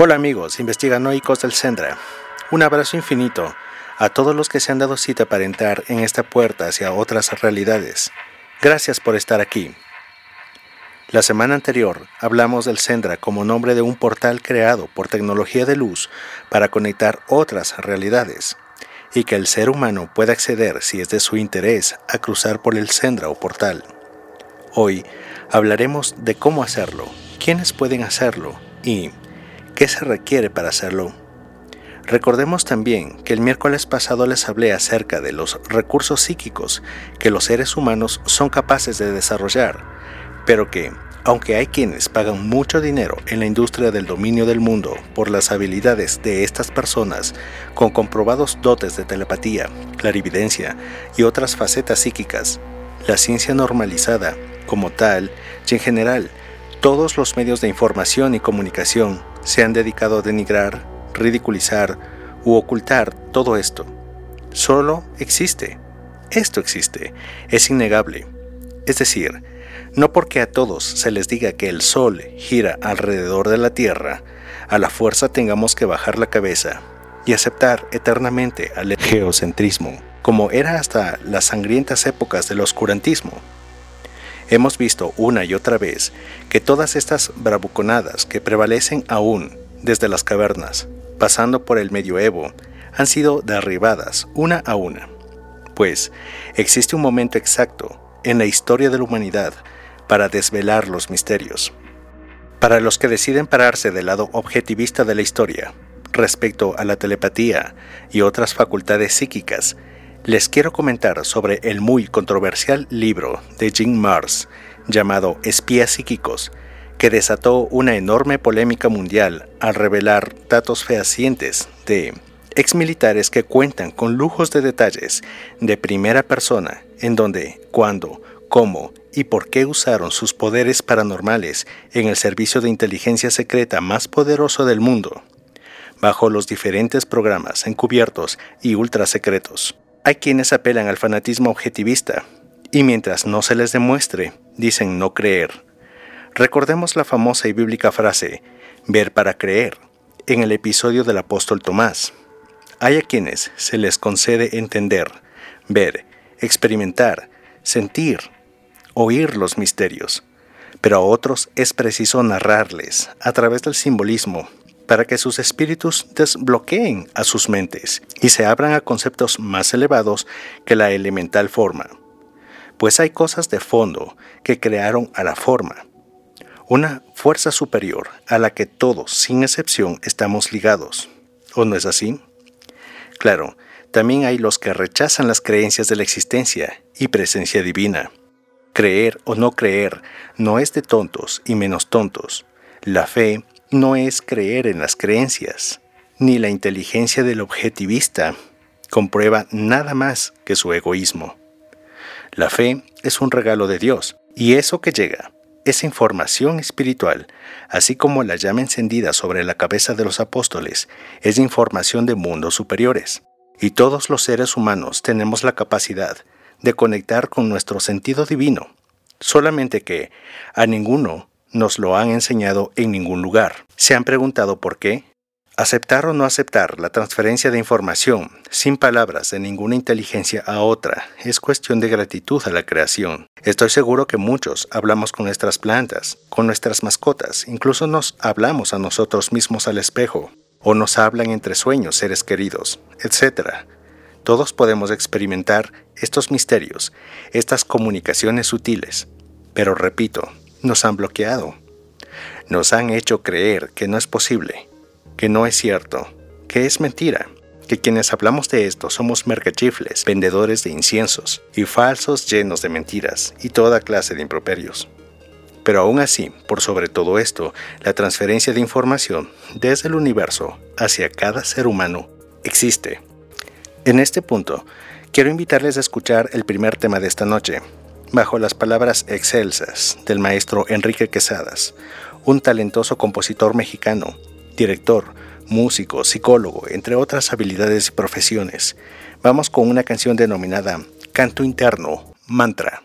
Hola amigos, investiganoicos del Sendra. Un abrazo infinito a todos los que se han dado cita para entrar en esta puerta hacia otras realidades. Gracias por estar aquí. La semana anterior hablamos del Sendra como nombre de un portal creado por tecnología de luz para conectar otras realidades y que el ser humano pueda acceder si es de su interés a cruzar por el Sendra o portal. Hoy hablaremos de cómo hacerlo, quiénes pueden hacerlo y ¿Qué se requiere para hacerlo? Recordemos también que el miércoles pasado les hablé acerca de los recursos psíquicos que los seres humanos son capaces de desarrollar, pero que, aunque hay quienes pagan mucho dinero en la industria del dominio del mundo por las habilidades de estas personas con comprobados dotes de telepatía, clarividencia y otras facetas psíquicas, la ciencia normalizada, como tal, y en general, todos los medios de información y comunicación se han dedicado a denigrar, ridiculizar u ocultar todo esto. Solo existe. Esto existe. Es innegable. Es decir, no porque a todos se les diga que el Sol gira alrededor de la Tierra, a la fuerza tengamos que bajar la cabeza y aceptar eternamente al geocentrismo, como era hasta las sangrientas épocas del oscurantismo. Hemos visto una y otra vez que todas estas bravuconadas que prevalecen aún desde las cavernas, pasando por el medioevo, han sido derribadas una a una. Pues existe un momento exacto en la historia de la humanidad para desvelar los misterios. Para los que deciden pararse del lado objetivista de la historia, respecto a la telepatía y otras facultades psíquicas les quiero comentar sobre el muy controversial libro de Jim Mars llamado Espías psíquicos, que desató una enorme polémica mundial al revelar datos fehacientes de exmilitares que cuentan con lujos de detalles de primera persona en donde, cuándo, cómo y por qué usaron sus poderes paranormales en el servicio de inteligencia secreta más poderoso del mundo, bajo los diferentes programas encubiertos y ultra secretos. Hay quienes apelan al fanatismo objetivista y mientras no se les demuestre, dicen no creer. Recordemos la famosa y bíblica frase, ver para creer, en el episodio del apóstol Tomás. Hay a quienes se les concede entender, ver, experimentar, sentir, oír los misterios, pero a otros es preciso narrarles a través del simbolismo para que sus espíritus desbloqueen a sus mentes y se abran a conceptos más elevados que la elemental forma. Pues hay cosas de fondo que crearon a la forma, una fuerza superior a la que todos, sin excepción, estamos ligados. ¿O no es así? Claro, también hay los que rechazan las creencias de la existencia y presencia divina. Creer o no creer no es de tontos y menos tontos. La fe no es creer en las creencias, ni la inteligencia del objetivista comprueba nada más que su egoísmo. La fe es un regalo de Dios, y eso que llega, esa información espiritual, así como la llama encendida sobre la cabeza de los apóstoles, es información de mundos superiores. Y todos los seres humanos tenemos la capacidad de conectar con nuestro sentido divino, solamente que a ninguno nos lo han enseñado en ningún lugar. ¿Se han preguntado por qué? Aceptar o no aceptar la transferencia de información sin palabras de ninguna inteligencia a otra es cuestión de gratitud a la creación. Estoy seguro que muchos hablamos con nuestras plantas, con nuestras mascotas, incluso nos hablamos a nosotros mismos al espejo, o nos hablan entre sueños seres queridos, etc. Todos podemos experimentar estos misterios, estas comunicaciones sutiles. Pero repito, nos han bloqueado. Nos han hecho creer que no es posible, que no es cierto, que es mentira, que quienes hablamos de esto somos mercachifles, vendedores de inciensos y falsos llenos de mentiras y toda clase de improperios. Pero aún así, por sobre todo esto, la transferencia de información desde el universo hacia cada ser humano existe. En este punto, quiero invitarles a escuchar el primer tema de esta noche, bajo las palabras excelsas del maestro Enrique Quesadas, un talentoso compositor mexicano, director, músico, psicólogo, entre otras habilidades y profesiones. Vamos con una canción denominada Canto Interno, Mantra.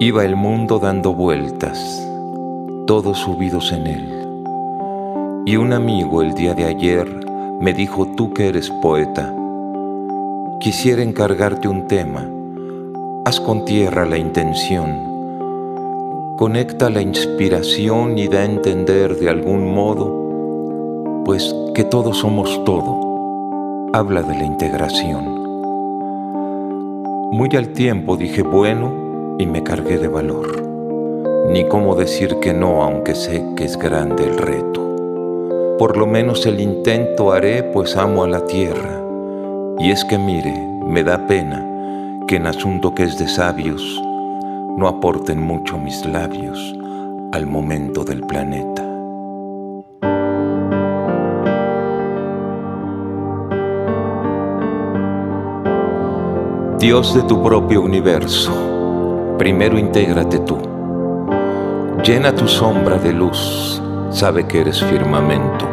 Iba el mundo dando vueltas, todos subidos en él. Y un amigo el día de ayer me dijo, tú que eres poeta, quisiera encargarte un tema. Haz con tierra la intención. Conecta la inspiración y da a entender de algún modo, pues que todos somos todo. Habla de la integración. Muy al tiempo dije, bueno, y me cargué de valor. Ni cómo decir que no, aunque sé que es grande el reto. Por lo menos el intento haré, pues amo a la tierra. Y es que mire, me da pena que en asunto que es de sabios, no aporten mucho mis labios al momento del planeta. Dios de tu propio universo primero intégrate tú. Llena tu sombra de luz, sabe que eres firmamento.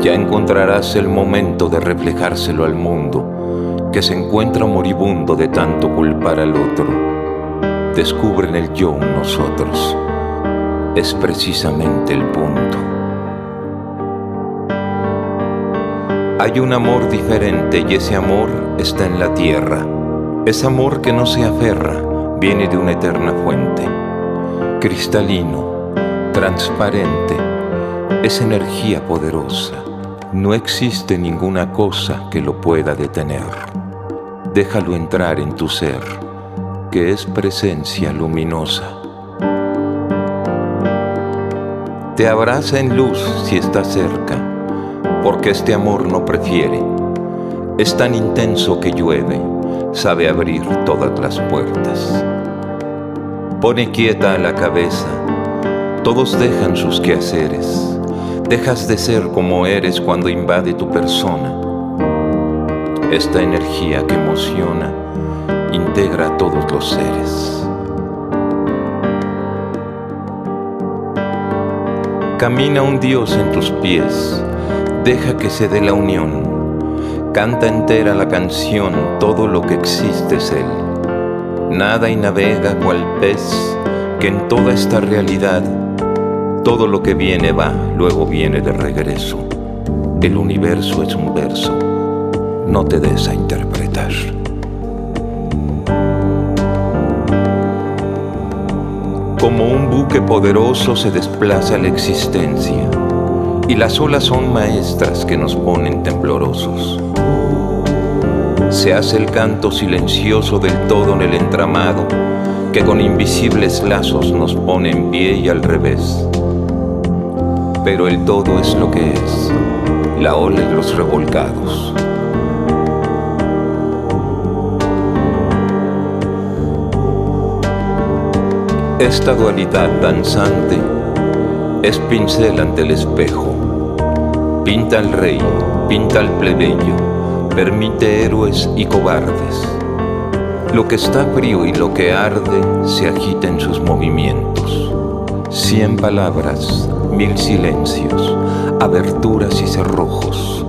Ya encontrarás el momento de reflejárselo al mundo, que se encuentra moribundo de tanto culpar al otro. Descubren el yo nosotros. Es precisamente el punto. Hay un amor diferente y ese amor está en la tierra. Es amor que no se aferra, viene de una eterna fuente, cristalino, transparente, es energía poderosa. No existe ninguna cosa que lo pueda detener. Déjalo entrar en tu ser, que es presencia luminosa. Te abraza en luz si está cerca, porque este amor no prefiere. Es tan intenso que llueve, sabe abrir todas las puertas. Pone quieta la cabeza, todos dejan sus quehaceres, dejas de ser como eres cuando invade tu persona. Esta energía que emociona integra a todos los seres. Camina un Dios en tus pies, deja que se dé la unión Canta entera la canción, todo lo que existe es Él. Nada y navega cual pez, que en toda esta realidad, todo lo que viene va, luego viene de regreso. El universo es un verso, no te des a interpretar. Como un buque poderoso se desplaza la existencia y las olas son maestras que nos ponen temblorosos. Se hace el canto silencioso del todo en el entramado que con invisibles lazos nos pone en pie y al revés. Pero el todo es lo que es, la ola y los revolcados. Esta dualidad danzante es pincel ante el espejo Pinta al rey, pinta al plebeyo, permite héroes y cobardes. Lo que está frío y lo que arde se agita en sus movimientos. Cien palabras, mil silencios, aberturas y cerrojos,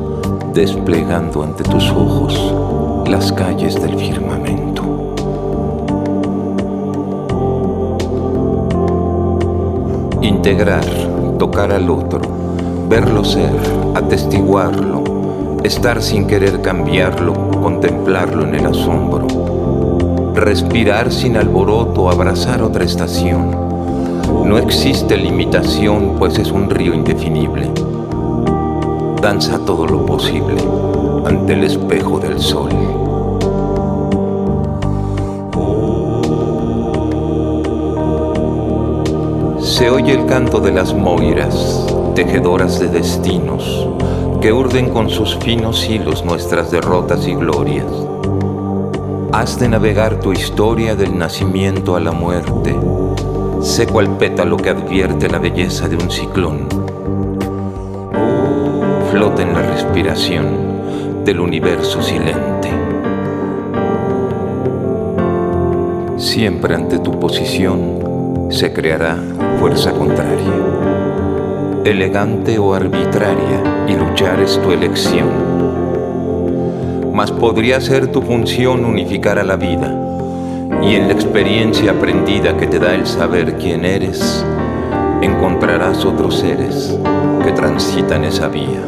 desplegando ante tus ojos las calles del firmamento. Integrar, tocar al otro, verlo ser, atestiguarlo, estar sin querer cambiarlo, contemplarlo en el asombro, respirar sin alboroto, abrazar otra estación. No existe limitación, pues es un río indefinible. Danza todo lo posible ante el espejo del sol. Se oye el canto de las moiras, tejedoras de destinos, que urden con sus finos hilos nuestras derrotas y glorias. Haz de navegar tu historia del nacimiento a la muerte, sé cual pétalo que advierte la belleza de un ciclón. Flota en la respiración del universo silente. Siempre ante tu posición se creará fuerza contraria elegante o arbitraria, y luchar es tu elección. Mas podría ser tu función unificar a la vida, y en la experiencia aprendida que te da el saber quién eres, encontrarás otros seres que transitan esa vía.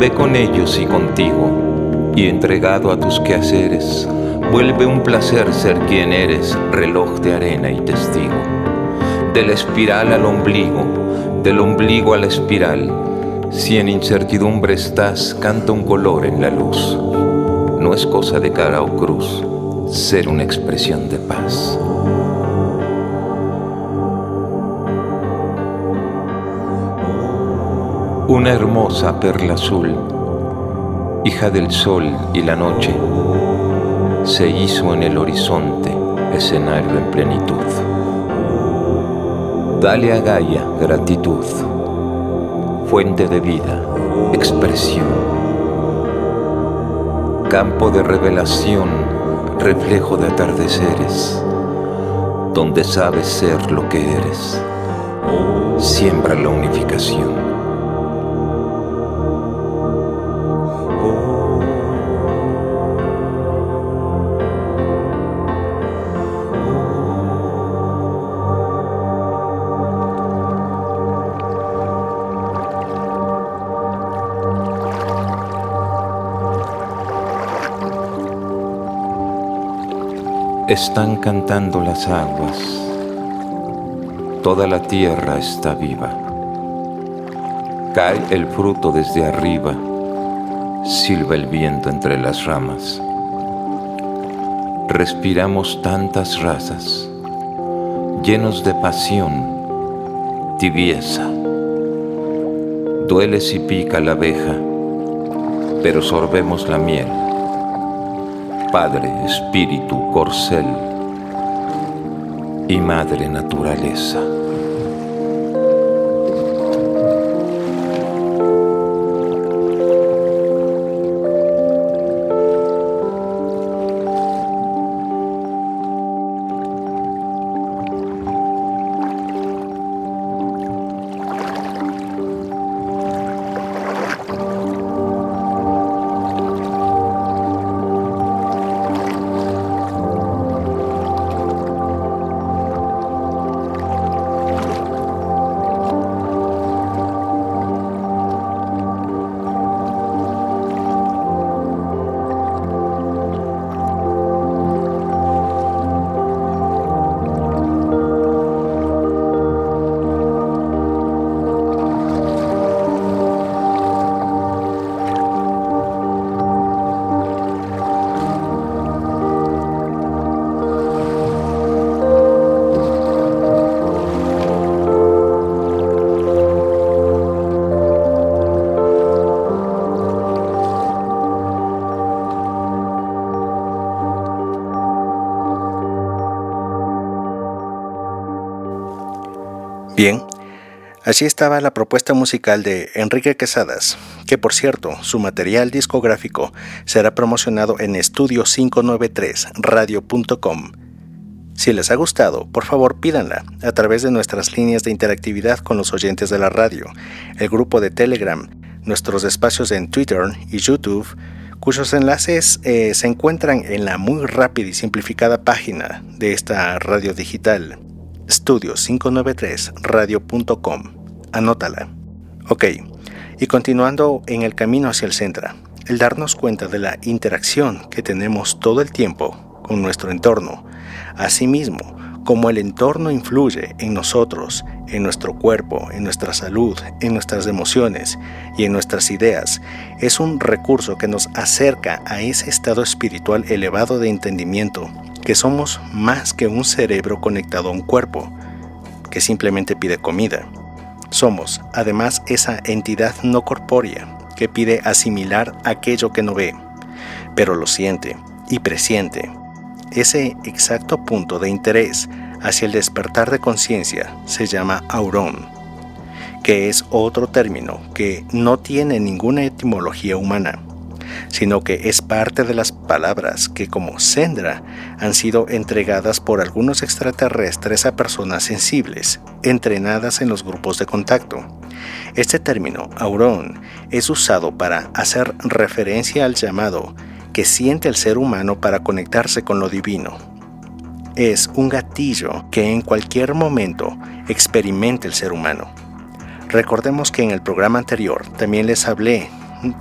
Ve con ellos y contigo, y entregado a tus quehaceres, vuelve un placer ser quien eres, reloj de arena y testigo. De la espiral al ombligo, del ombligo a la espiral, si en incertidumbre estás, canta un color en la luz. No es cosa de cara o cruz ser una expresión de paz. Una hermosa perla azul, hija del sol y la noche, se hizo en el horizonte escenario en plenitud. Dale a Gaia gratitud, fuente de vida, expresión, campo de revelación, reflejo de atardeceres, donde sabes ser lo que eres. Siembra la unificación. Están cantando las aguas, toda la tierra está viva. Cae el fruto desde arriba, silba el viento entre las ramas. Respiramos tantas razas, llenos de pasión, tibieza. Duele si pica la abeja, pero sorbemos la miel Padre, Espíritu, Corcel y Madre Naturaleza. Bien, así estaba la propuesta musical de Enrique Quesadas, que por cierto, su material discográfico será promocionado en estudio593radio.com. Si les ha gustado, por favor pídanla a través de nuestras líneas de interactividad con los oyentes de la radio, el grupo de Telegram, nuestros espacios en Twitter y YouTube, cuyos enlaces eh, se encuentran en la muy rápida y simplificada página de esta radio digital estudio593radio.com. Anótala. Ok, y continuando en el camino hacia el centro, el darnos cuenta de la interacción que tenemos todo el tiempo con nuestro entorno, asimismo como el entorno influye en nosotros, en nuestro cuerpo, en nuestra salud, en nuestras emociones y en nuestras ideas, es un recurso que nos acerca a ese estado espiritual elevado de entendimiento que somos más que un cerebro conectado a un cuerpo, que simplemente pide comida. Somos, además, esa entidad no corpórea que pide asimilar aquello que no ve, pero lo siente y presiente. Ese exacto punto de interés hacia el despertar de conciencia se llama aurón, que es otro término que no tiene ninguna etimología humana sino que es parte de las palabras que como Sendra han sido entregadas por algunos extraterrestres a personas sensibles, entrenadas en los grupos de contacto. Este término, aurón, es usado para hacer referencia al llamado que siente el ser humano para conectarse con lo divino. Es un gatillo que en cualquier momento experimenta el ser humano. Recordemos que en el programa anterior también les hablé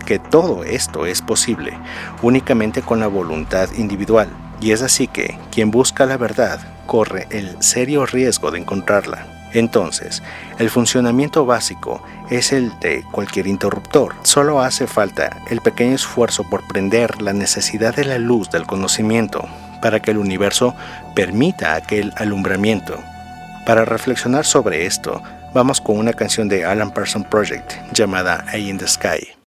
que todo esto es posible únicamente con la voluntad individual, y es así que quien busca la verdad corre el serio riesgo de encontrarla. Entonces, el funcionamiento básico es el de cualquier interruptor. Solo hace falta el pequeño esfuerzo por prender la necesidad de la luz del conocimiento para que el universo permita aquel alumbramiento. Para reflexionar sobre esto, vamos con una canción de Alan Parsons Project llamada A in the Sky.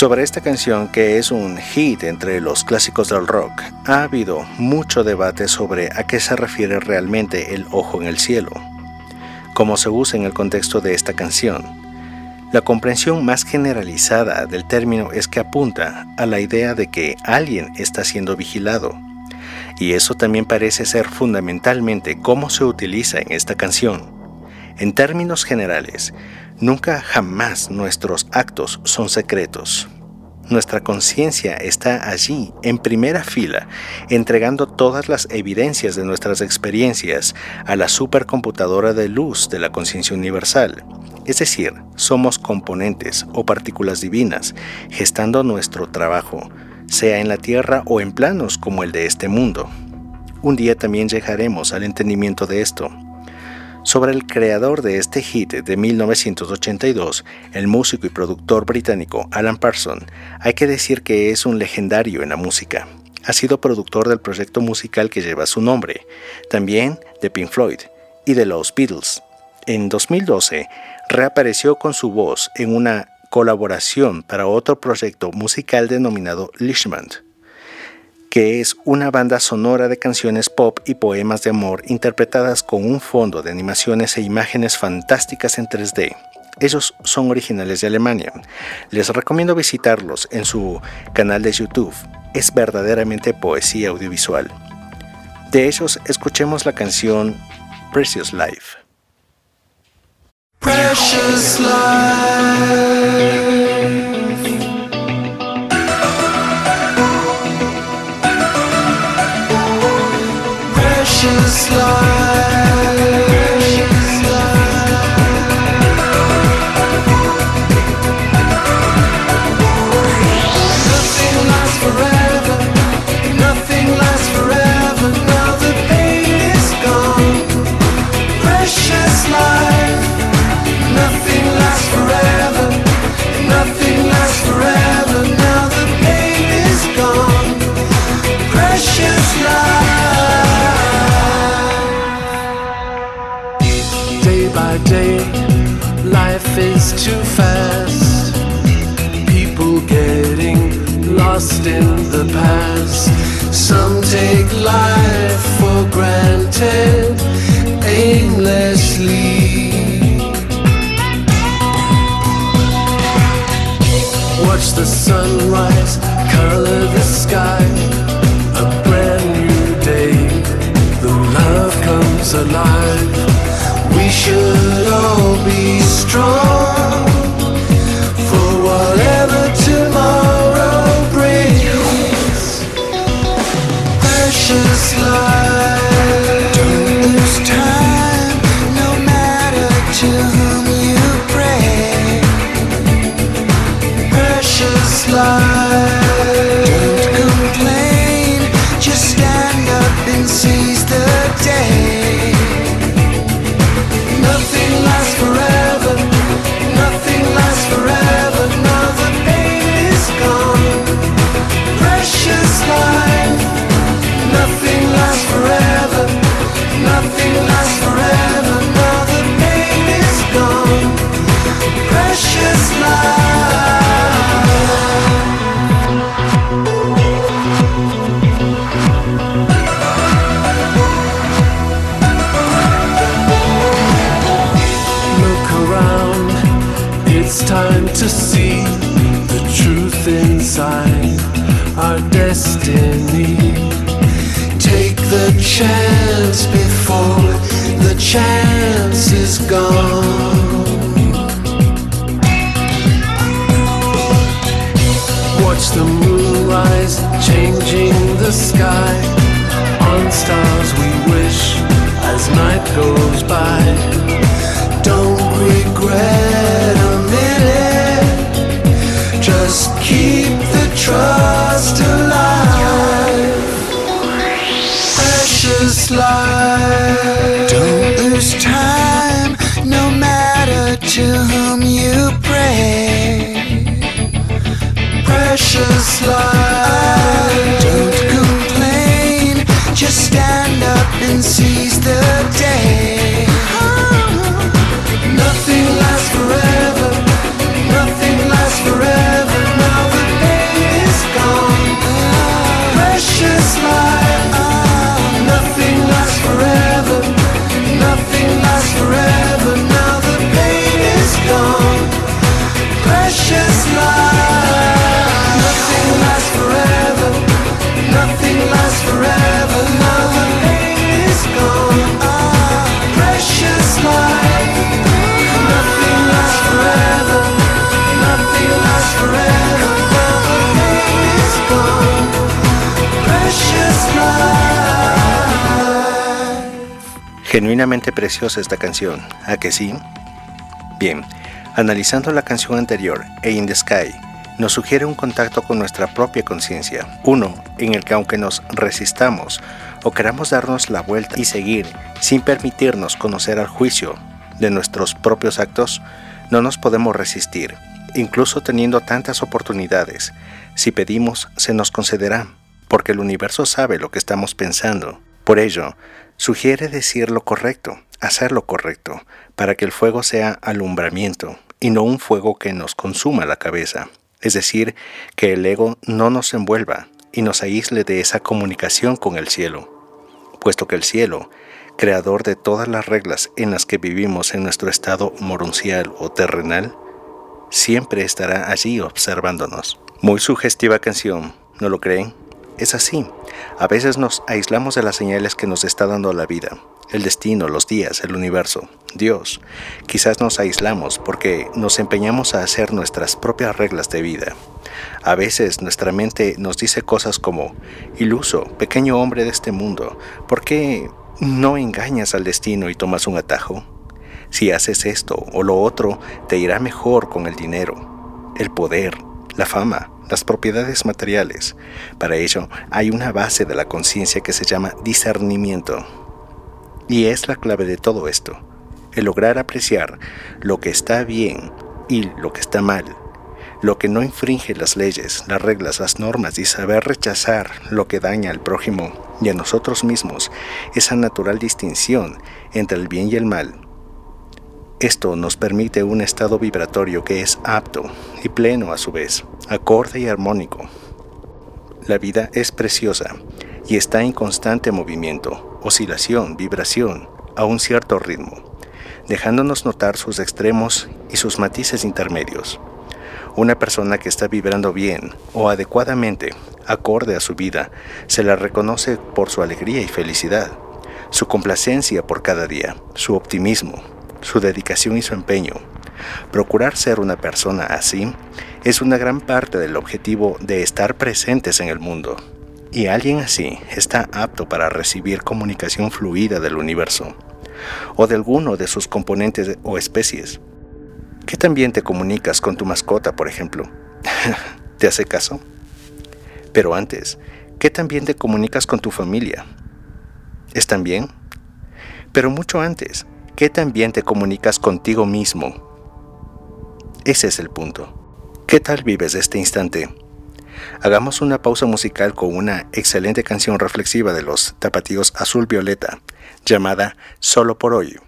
Sobre esta canción, que es un hit entre los clásicos del rock, ha habido mucho debate sobre a qué se refiere realmente el ojo en el cielo, como se usa en el contexto de esta canción. La comprensión más generalizada del término es que apunta a la idea de que alguien está siendo vigilado, y eso también parece ser fundamentalmente cómo se utiliza en esta canción. En términos generales, Nunca jamás nuestros actos son secretos. Nuestra conciencia está allí, en primera fila, entregando todas las evidencias de nuestras experiencias a la supercomputadora de luz de la conciencia universal. Es decir, somos componentes o partículas divinas, gestando nuestro trabajo, sea en la Tierra o en planos como el de este mundo. Un día también llegaremos al entendimiento de esto. Sobre el creador de este hit de 1982, el músico y productor británico Alan Parsons, hay que decir que es un legendario en la música. Ha sido productor del proyecto musical que lleva su nombre, también de Pink Floyd y de los Beatles. En 2012, reapareció con su voz en una colaboración para otro proyecto musical denominado Lishmand que es una banda sonora de canciones pop y poemas de amor interpretadas con un fondo de animaciones e imágenes fantásticas en 3D. Ellos son originales de Alemania. Les recomiendo visitarlos en su canal de YouTube. Es verdaderamente poesía audiovisual. De ellos escuchemos la canción Precious Life. Precious Life. slide our destiny Take the chance before the chance is gone. Watch the moon rise, changing the sky. On stars we wish as night goes by. Don't regret a minute, just keep the trust precious life. Don't lose time, no matter to whom you pray. Precious life. Don't complain, just stand up and seize the day. Genuinamente preciosa esta canción, ¿a que sí? Bien, analizando la canción anterior, A in the Sky, nos sugiere un contacto con nuestra propia conciencia, uno en el que aunque nos resistamos o queramos darnos la vuelta y seguir sin permitirnos conocer al juicio de nuestros propios actos, no nos podemos resistir, incluso teniendo tantas oportunidades. Si pedimos, se nos concederá, porque el universo sabe lo que estamos pensando. Por ello, sugiere decir lo correcto, hacer lo correcto, para que el fuego sea alumbramiento y no un fuego que nos consuma la cabeza es decir, que el ego no nos envuelva y nos aísle de esa comunicación con el cielo, puesto que el cielo, creador de todas las reglas en las que vivimos en nuestro estado moruncial o terrenal, siempre estará allí observándonos. Muy sugestiva canción, ¿no lo creen? Es así. A veces nos aislamos de las señales que nos está dando la vida, el destino, los días, el universo, Dios. Quizás nos aislamos porque nos empeñamos a hacer nuestras propias reglas de vida. A veces nuestra mente nos dice cosas como, iluso, pequeño hombre de este mundo, ¿por qué no engañas al destino y tomas un atajo? Si haces esto o lo otro, te irá mejor con el dinero, el poder, la fama, las propiedades materiales. Para ello hay una base de la conciencia que se llama discernimiento. Y es la clave de todo esto, el lograr apreciar lo que está bien y lo que está mal, lo que no infringe las leyes, las reglas, las normas y saber rechazar lo que daña al prójimo y a nosotros mismos, esa natural distinción entre el bien y el mal. Esto nos permite un estado vibratorio que es apto y pleno a su vez, acorde y armónico. La vida es preciosa y está en constante movimiento oscilación, vibración, a un cierto ritmo, dejándonos notar sus extremos y sus matices intermedios. Una persona que está vibrando bien o adecuadamente, acorde a su vida, se la reconoce por su alegría y felicidad, su complacencia por cada día, su optimismo, su dedicación y su empeño. Procurar ser una persona así es una gran parte del objetivo de estar presentes en el mundo y alguien así está apto para recibir comunicación fluida del universo o de alguno de sus componentes o especies. ¿Qué también te comunicas con tu mascota, por ejemplo? ¿Te hace caso? Pero antes, ¿qué también te comunicas con tu familia? ¿Están bien? Pero mucho antes, ¿qué también te comunicas contigo mismo? Ese es el punto. ¿Qué tal vives este instante? Hagamos una pausa musical con una excelente canción reflexiva de los tapatíos Azul Violeta, llamada Solo por hoy.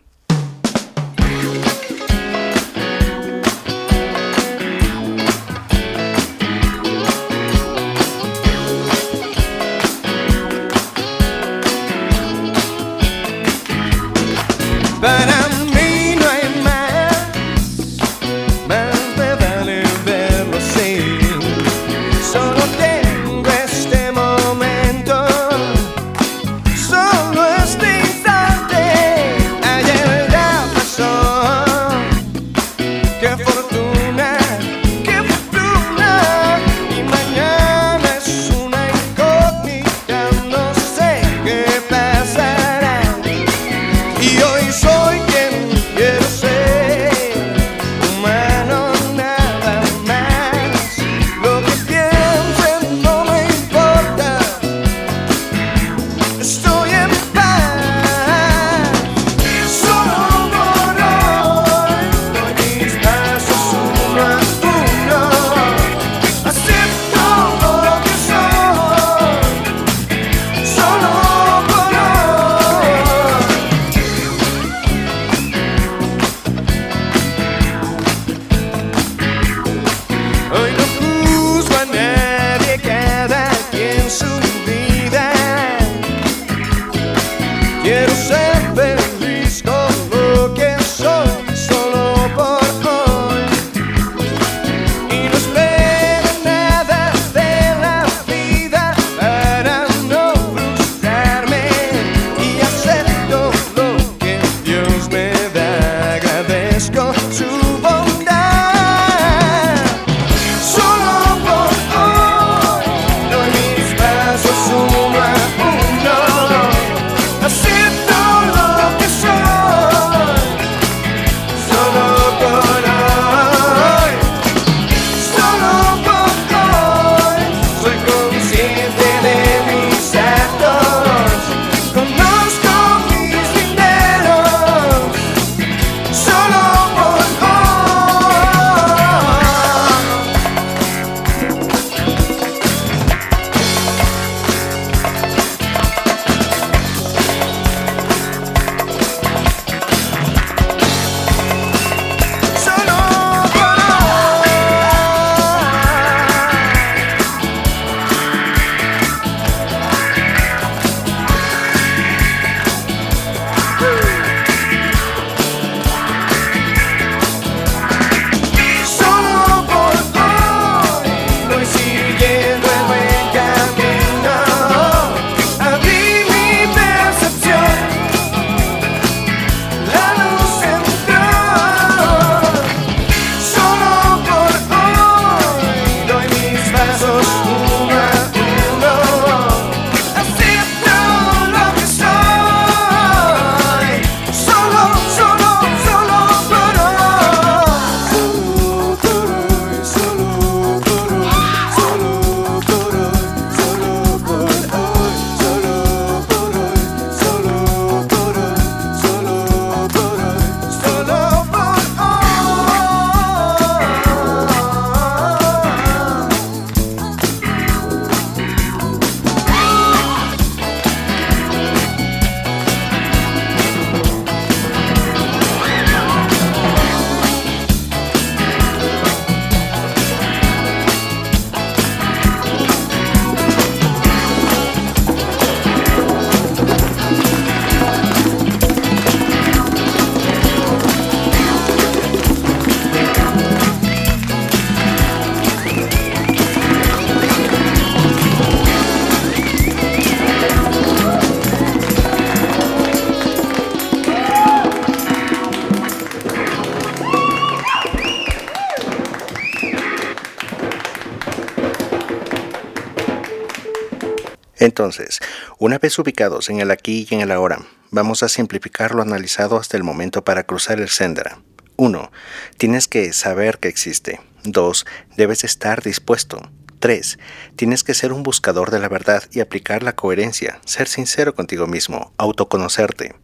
Entonces, una vez ubicados en el aquí y en el ahora, vamos a simplificar lo analizado hasta el momento para cruzar el Sendra. 1. Tienes que saber que existe. 2. Debes estar dispuesto. 3. Tienes que ser un buscador de la verdad y aplicar la coherencia, ser sincero contigo mismo, autoconocerte.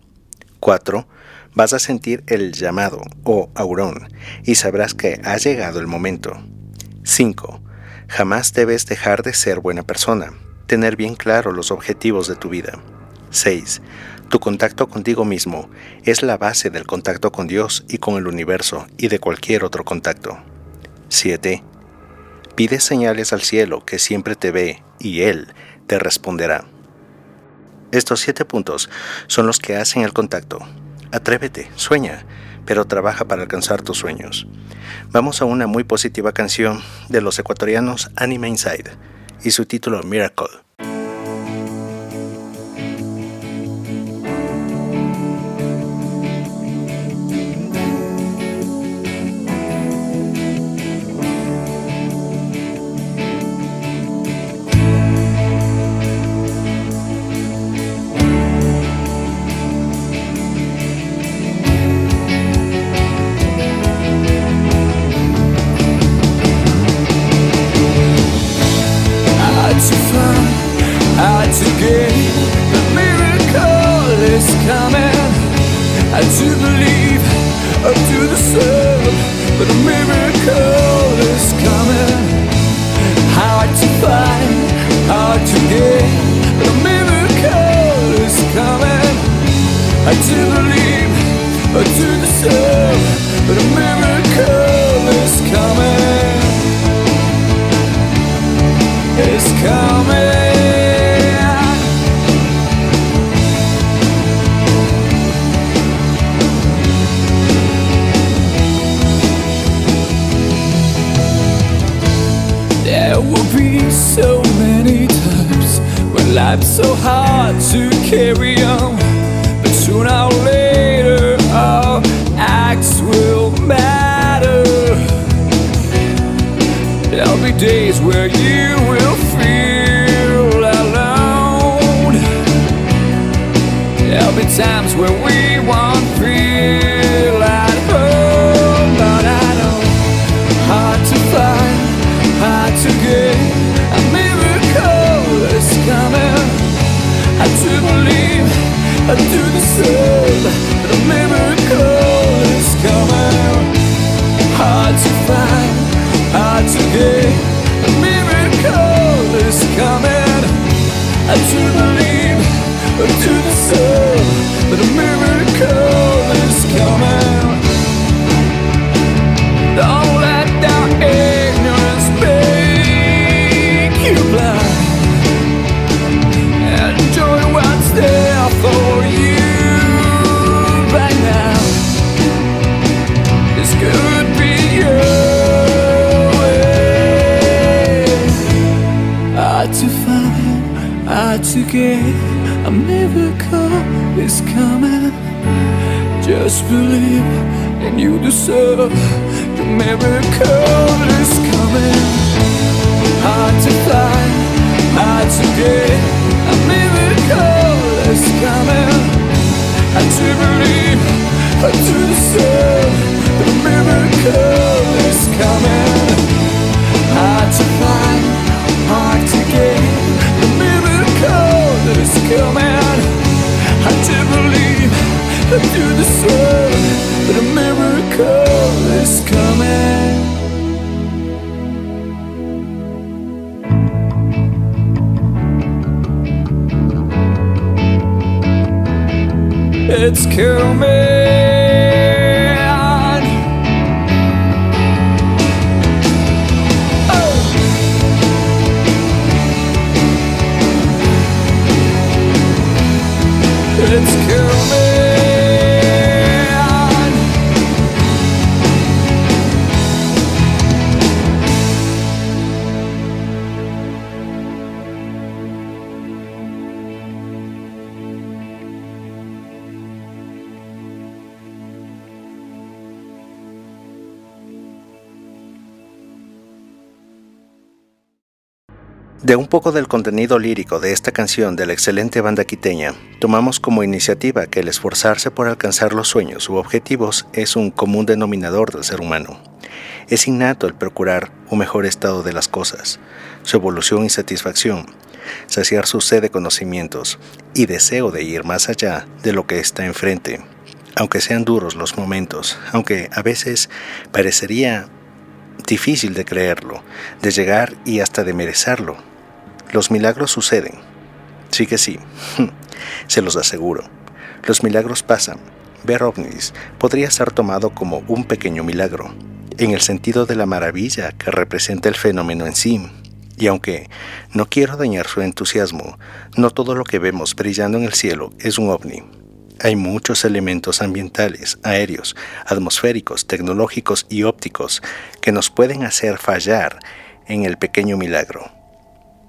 4. Vas a sentir el llamado o aurón y sabrás que ha llegado el momento. 5. Jamás debes dejar de ser buena persona tener bien claro los objetivos de tu vida. 6. Tu contacto contigo mismo es la base del contacto con Dios y con el universo y de cualquier otro contacto. 7. Pide señales al cielo que siempre te ve y Él te responderá. Estos siete puntos son los que hacen el contacto. Atrévete, sueña, pero trabaja para alcanzar tus sueños. Vamos a una muy positiva canción de los ecuatorianos Anime Inside y su título Miracle. is coming. passively kill me. De un poco del contenido lírico de esta canción de la excelente banda quiteña, tomamos como iniciativa que el esforzarse por alcanzar los sueños u objetivos es un común denominador del ser humano. Es innato el procurar un mejor estado de las cosas, su evolución y satisfacción, saciar su sed de conocimientos y deseo de ir más allá de lo que está enfrente, aunque sean duros los momentos, aunque a veces parecería difícil de creerlo, de llegar y hasta de merecerlo. Los milagros suceden. Sí que sí, se los aseguro. Los milagros pasan. Ver ovnis podría ser tomado como un pequeño milagro, en el sentido de la maravilla que representa el fenómeno en sí. Y aunque no quiero dañar su entusiasmo, no todo lo que vemos brillando en el cielo es un ovni. Hay muchos elementos ambientales, aéreos, atmosféricos, tecnológicos y ópticos que nos pueden hacer fallar en el pequeño milagro.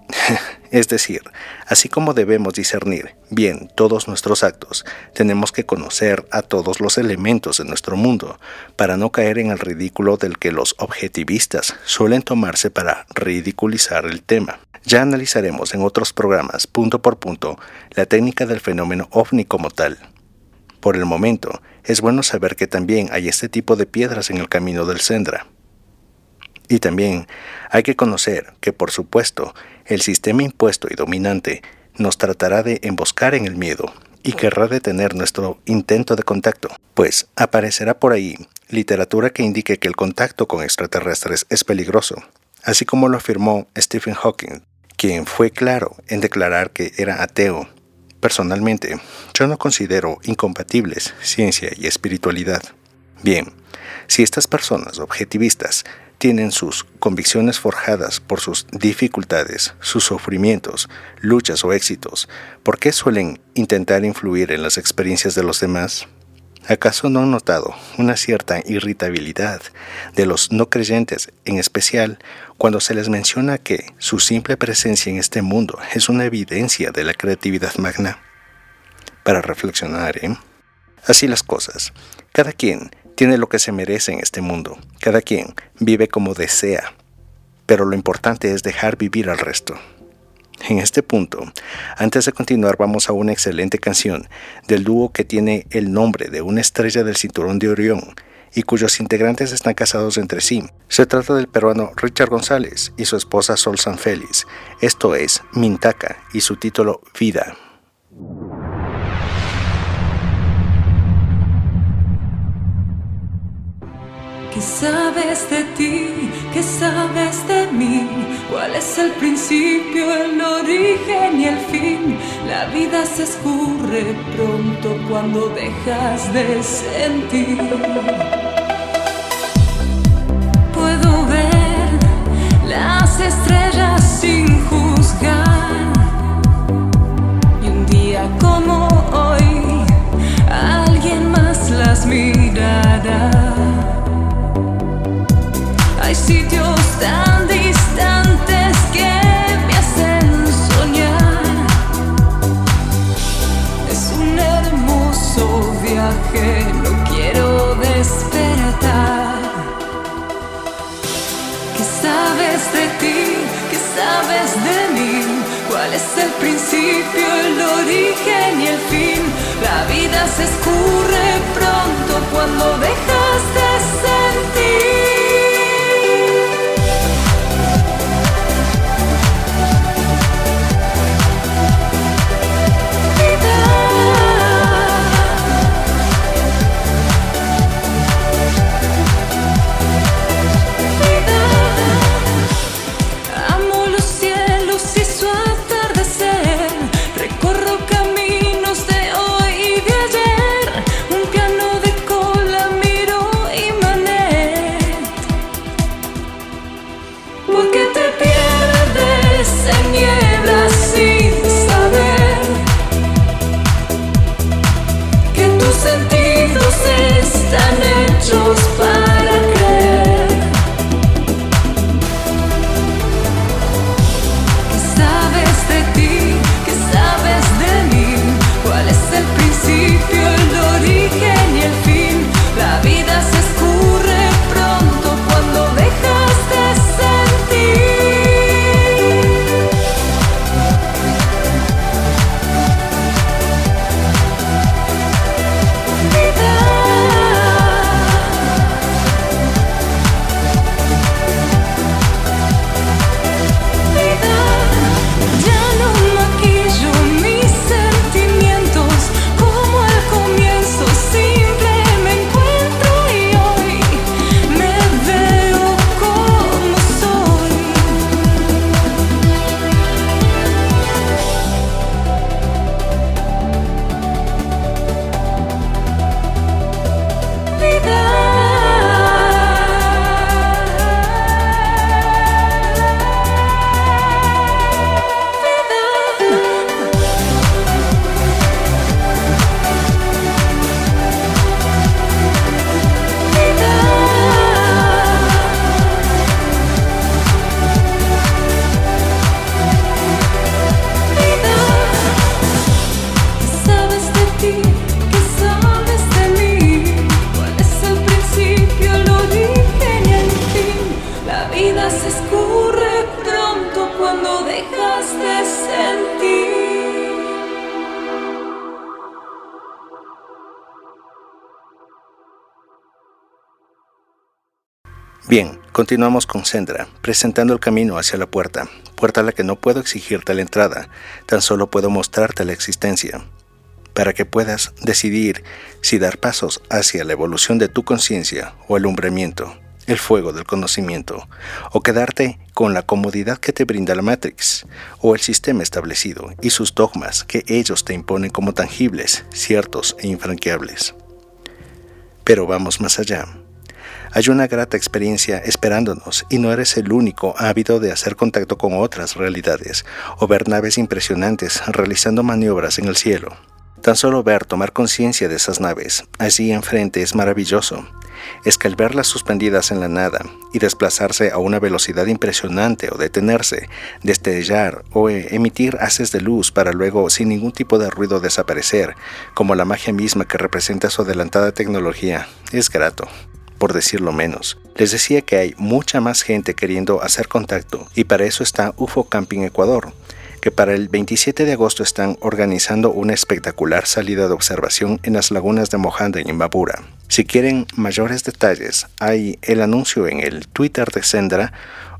es decir, así como debemos discernir bien todos nuestros actos, tenemos que conocer a todos los elementos de nuestro mundo para no caer en el ridículo del que los objetivistas suelen tomarse para ridiculizar el tema. Ya analizaremos en otros programas, punto por punto, la técnica del fenómeno ovni como tal. Por el momento, es bueno saber que también hay este tipo de piedras en el camino del Sendra. Y también hay que conocer que, por supuesto, el sistema impuesto y dominante nos tratará de emboscar en el miedo y querrá detener nuestro intento de contacto, pues aparecerá por ahí literatura que indique que el contacto con extraterrestres es peligroso, así como lo afirmó Stephen Hawking, quien fue claro en declarar que era ateo Personalmente, yo no considero incompatibles ciencia y espiritualidad. Bien, si estas personas objetivistas tienen sus convicciones forjadas por sus dificultades, sus sufrimientos, luchas o éxitos, ¿por qué suelen intentar influir en las experiencias de los demás? ¿Acaso no han notado una cierta irritabilidad de los no creyentes, en especial cuando se les menciona que su simple presencia en este mundo es una evidencia de la creatividad magna? Para reflexionar, ¿eh? Así las cosas. Cada quien tiene lo que se merece en este mundo. Cada quien vive como desea. Pero lo importante es dejar vivir al resto. En este punto, antes de continuar, vamos a una excelente canción del dúo que tiene el nombre de una estrella del cinturón de Orión y cuyos integrantes están casados entre sí. Se trata del peruano Richard González y su esposa Sol San Félix. Esto es Mintaca y su título Vida. ¿Qué sabes de ti? ¿Qué sabes de mí? ¿Cuál es el principio, el origen y el fin? La vida se escurre pronto cuando dejas de sentir. Puedo ver las estrellas sin juzgar. Y un día como hoy, alguien más las mirará. Hay sitios tan distantes que me hacen soñar. Es un hermoso viaje, no quiero despertar. ¿Qué sabes de ti? ¿Qué sabes de mí? ¿Cuál es el principio, el origen y el fin? La vida se escurre pronto cuando dejas de sentir. Bien, continuamos con Sendra, presentando el camino hacia la puerta, puerta a la que no puedo exigirte la entrada, tan solo puedo mostrarte la existencia, para que puedas decidir si dar pasos hacia la evolución de tu conciencia o alumbramiento el fuego del conocimiento, o quedarte con la comodidad que te brinda la Matrix, o el sistema establecido y sus dogmas que ellos te imponen como tangibles, ciertos e infranqueables. Pero vamos más allá. Hay una grata experiencia esperándonos y no eres el único ávido de hacer contacto con otras realidades o ver naves impresionantes realizando maniobras en el cielo. Tan solo ver, tomar conciencia de esas naves allí enfrente es maravilloso es que al verlas suspendidas en la nada y desplazarse a una velocidad impresionante o detenerse, destellar o emitir haces de luz para luego sin ningún tipo de ruido desaparecer, como la magia misma que representa su adelantada tecnología, es grato por decirlo menos. Les decía que hay mucha más gente queriendo hacer contacto y para eso está UFO Camping Ecuador, que para el 27 de agosto están organizando una espectacular salida de observación en las lagunas de Mojanda y Imbabura. Si quieren mayores detalles, hay el anuncio en el Twitter de Sendra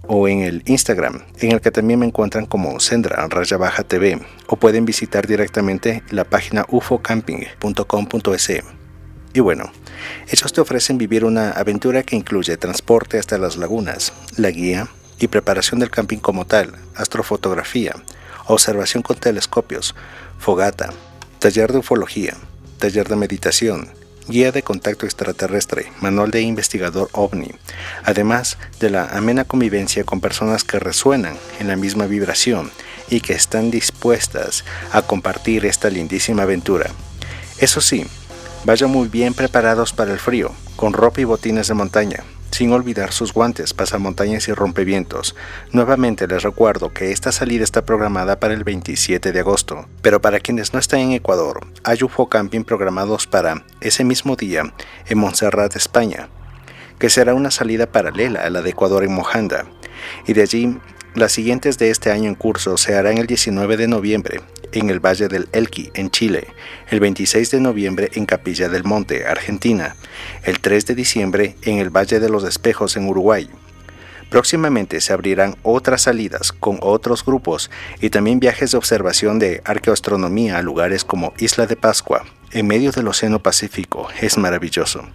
o en el Instagram, en el que también me encuentran como Sendra Raya Baja TV, o pueden visitar directamente la página ufocamping.com.es. Y bueno, ellos te ofrecen vivir una aventura que incluye transporte hasta las lagunas, la guía y preparación del camping como tal, astrofotografía, observación con telescopios, fogata, taller de ufología, taller de meditación, guía de contacto extraterrestre, manual de investigador ovni, además de la amena convivencia con personas que resuenan en la misma vibración y que están dispuestas a compartir esta lindísima aventura. Eso sí, vayan muy bien preparados para el frío, con ropa y botines de montaña, sin olvidar sus guantes, pasamontañas y rompevientos. Nuevamente les recuerdo que esta salida está programada para el 27 de agosto, pero para quienes no están en Ecuador, hay UFO Camping programados para ese mismo día en Montserrat, España, que será una salida paralela a la de Ecuador en Mojanda, y de allí las siguientes de este año en curso se harán el 19 de noviembre en el Valle del Elqui, en Chile, el 26 de noviembre en Capilla del Monte, Argentina, el 3 de diciembre en el Valle de los Espejos, en Uruguay. Próximamente se abrirán otras salidas con otros grupos y también viajes de observación de arqueoastronomía a lugares como Isla de Pascua, en medio del Océano Pacífico, es maravilloso.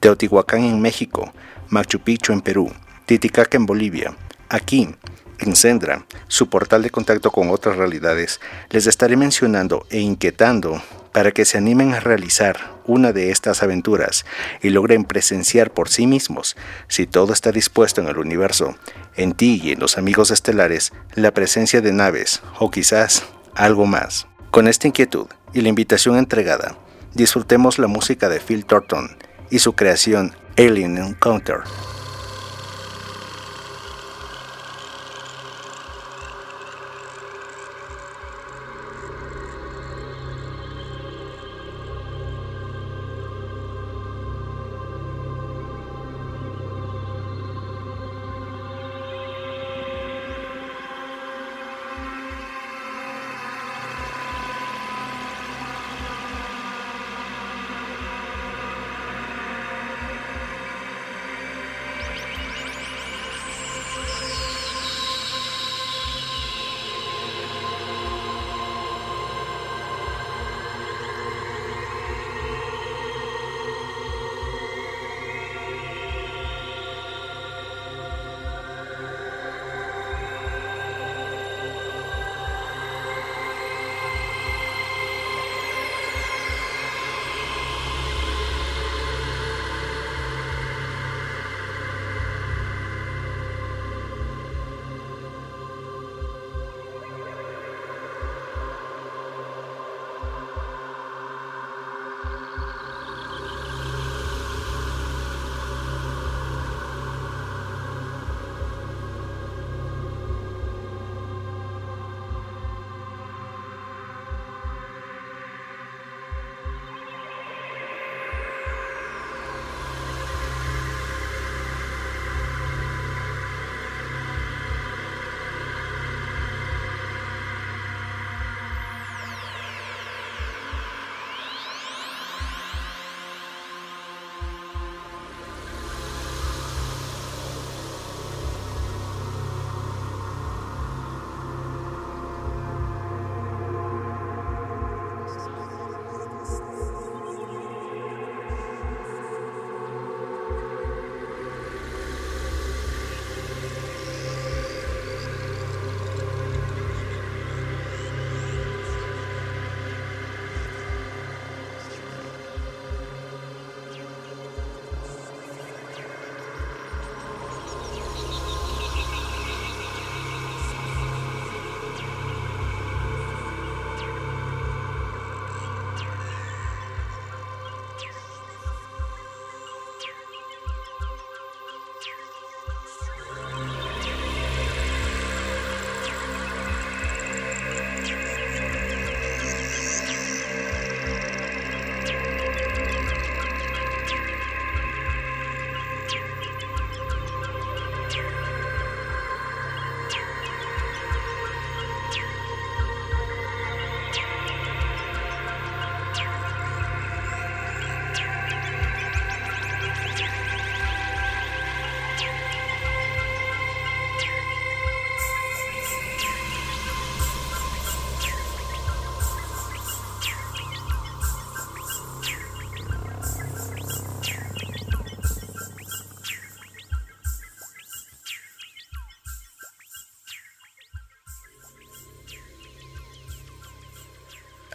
Teotihuacán en México, Machu Picchu en Perú, Titicaca en Bolivia. Aquí, en Sendra, su portal de contacto con otras realidades, les estaré mencionando e inquietando para que se animen a realizar una de estas aventuras y logren presenciar por sí mismos, si todo está dispuesto en el universo, en ti y en los amigos estelares, la presencia de naves o quizás algo más. Con esta inquietud y la invitación entregada, disfrutemos la música de Phil Thornton y su creación Alien Encounter.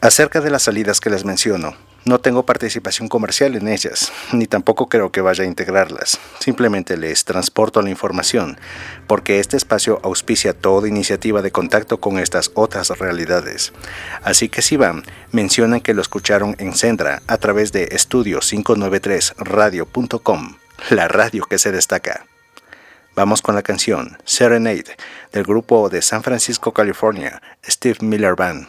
Acerca de las salidas que les menciono, no tengo participación comercial en ellas, ni tampoco creo que vaya a integrarlas. Simplemente les transporto la información, porque este espacio auspicia toda iniciativa de contacto con estas otras realidades. Así que si van, mencionan que lo escucharon en Sendra a través de estudio593radio.com, la radio que se destaca. Vamos con la canción Serenade del grupo de San Francisco, California, Steve Miller Band.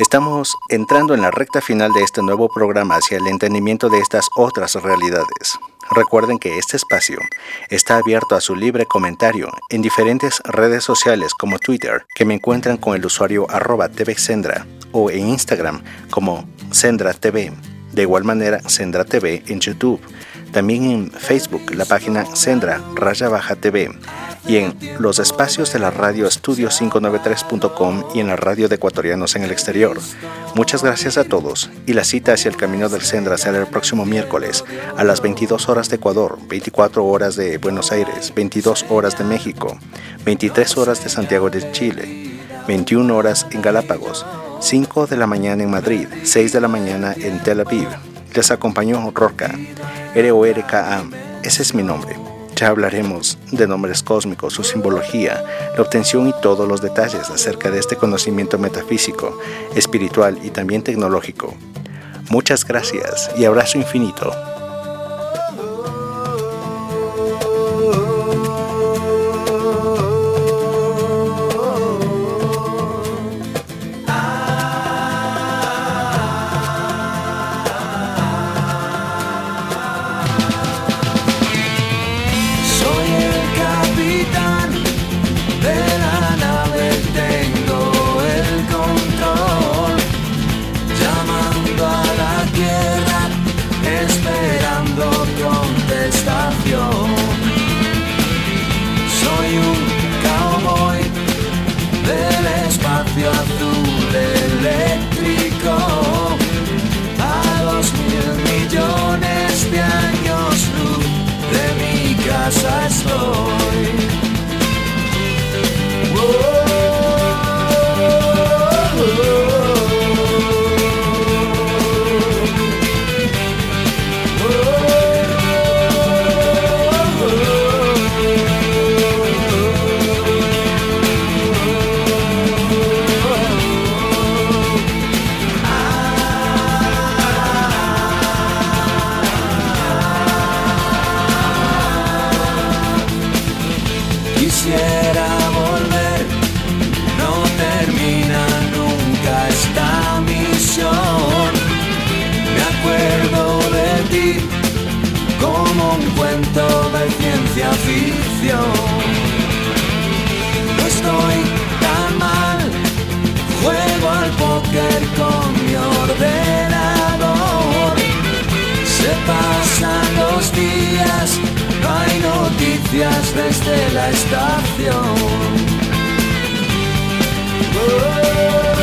Estamos entrando en la recta final de este nuevo programa hacia el entendimiento de estas otras realidades. Recuerden que este espacio está abierto a su libre comentario en diferentes redes sociales como Twitter, que me encuentran con el usuario arroba tvsendra, o en Instagram como Sendra TV. De igual manera, Sendra TV en YouTube. También en Facebook, la página Sendra Raya Baja TV y en los espacios de la radio estudio593.com y en la radio de ecuatorianos en el exterior. Muchas gracias a todos y la cita hacia el camino del Sendra será el próximo miércoles a las 22 horas de Ecuador, 24 horas de Buenos Aires, 22 horas de México, 23 horas de Santiago de Chile, 21 horas en Galápagos, 5 de la mañana en Madrid, 6 de la mañana en Tel Aviv. Les acompañó Rorca, R-O-R-K-A, ese es mi nombre. Ya hablaremos de nombres cósmicos, su simbología, la obtención y todos los detalles acerca de este conocimiento metafísico, espiritual y también tecnológico. Muchas gracias y abrazo infinito. como un cuento de ciencia ficción. No estoy tan mal, juego al póker con mi ordenador. Se pasan los días, hay noticias desde la estación. Oh,